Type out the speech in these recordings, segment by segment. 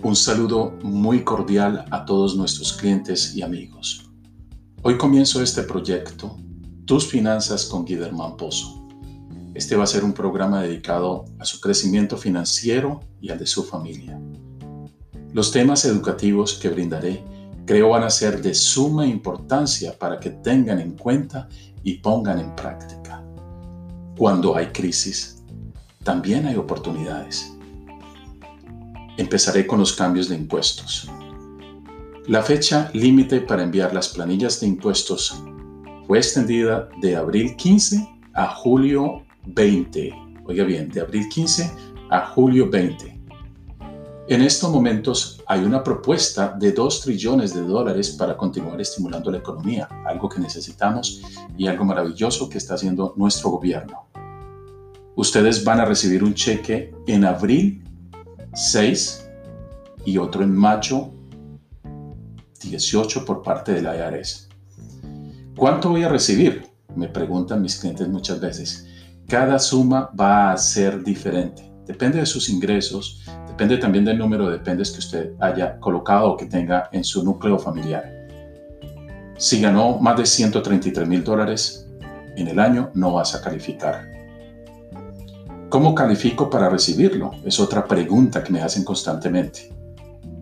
Un saludo muy cordial a todos nuestros clientes y amigos. Hoy comienzo este proyecto, Tus Finanzas con Guillermo Pozo. Este va a ser un programa dedicado a su crecimiento financiero y al de su familia. Los temas educativos que brindaré creo van a ser de suma importancia para que tengan en cuenta y pongan en práctica. Cuando hay crisis, también hay oportunidades. Empezaré con los cambios de impuestos. La fecha límite para enviar las planillas de impuestos fue extendida de abril 15 a julio 20. Oiga bien, de abril 15 a julio 20. En estos momentos hay una propuesta de 2 trillones de dólares para continuar estimulando la economía, algo que necesitamos y algo maravilloso que está haciendo nuestro gobierno. Ustedes van a recibir un cheque en abril 6 y otro en mayo 18 por parte de la IRS. ¿Cuánto voy a recibir? Me preguntan mis clientes muchas veces. Cada suma va a ser diferente. Depende de sus ingresos, depende también del número de dependes que usted haya colocado o que tenga en su núcleo familiar. Si ganó más de 133 mil dólares en el año, no vas a calificar. ¿Cómo califico para recibirlo? Es otra pregunta que me hacen constantemente.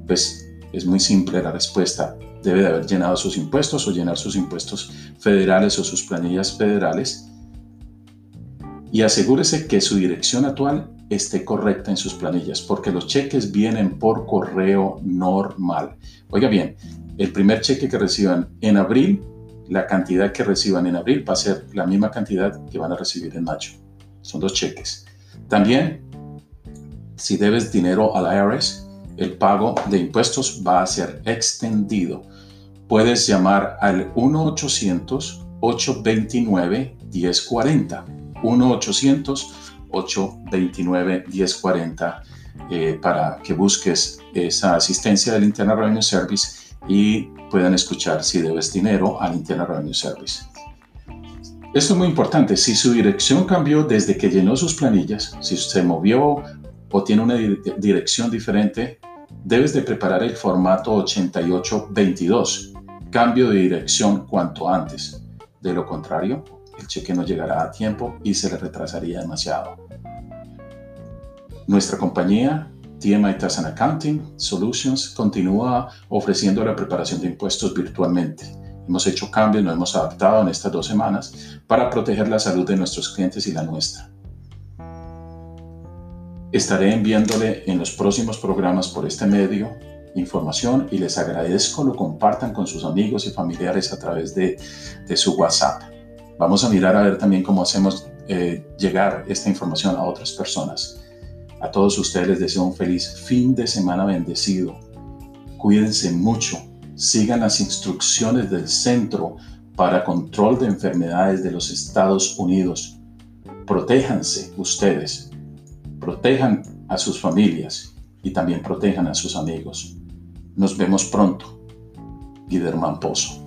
Pues es muy simple la respuesta. Debe de haber llenado sus impuestos o llenar sus impuestos federales o sus planillas federales. Y asegúrese que su dirección actual esté correcta en sus planillas, porque los cheques vienen por correo normal. Oiga bien, el primer cheque que reciban en abril, la cantidad que reciban en abril va a ser la misma cantidad que van a recibir en mayo. Son dos cheques. También, si debes dinero al IRS, el pago de impuestos va a ser extendido. Puedes llamar al 1-800-829-1040. 1-800-829-1040 eh, para que busques esa asistencia del Internal Revenue Service y puedan escuchar si debes dinero al Internal Revenue Service. Esto es muy importante. Si su dirección cambió desde que llenó sus planillas, si se movió o tiene una dirección diferente, debes de preparar el formato 8822, cambio de dirección cuanto antes. De lo contrario, el cheque no llegará a tiempo y se le retrasaría demasiado. Nuestra compañía, TMI Tax Accounting Solutions, continúa ofreciendo la preparación de impuestos virtualmente Hemos hecho cambios, nos hemos adaptado en estas dos semanas para proteger la salud de nuestros clientes y la nuestra. Estaré enviándole en los próximos programas por este medio información y les agradezco lo compartan con sus amigos y familiares a través de, su WhatsApp. Vamos a mirar a ver también cómo hacemos eh, llegar esta información a otras personas. A todos ustedes les deseo un feliz fin de semana bendecido. Cuídense mucho sigan las instrucciones del Centro para Control de Enfermedades de los Estados Unidos. Protéjanse ustedes, protejan a sus familias y también protejan a sus amigos. Nos vemos pronto. Guillermo Pozo.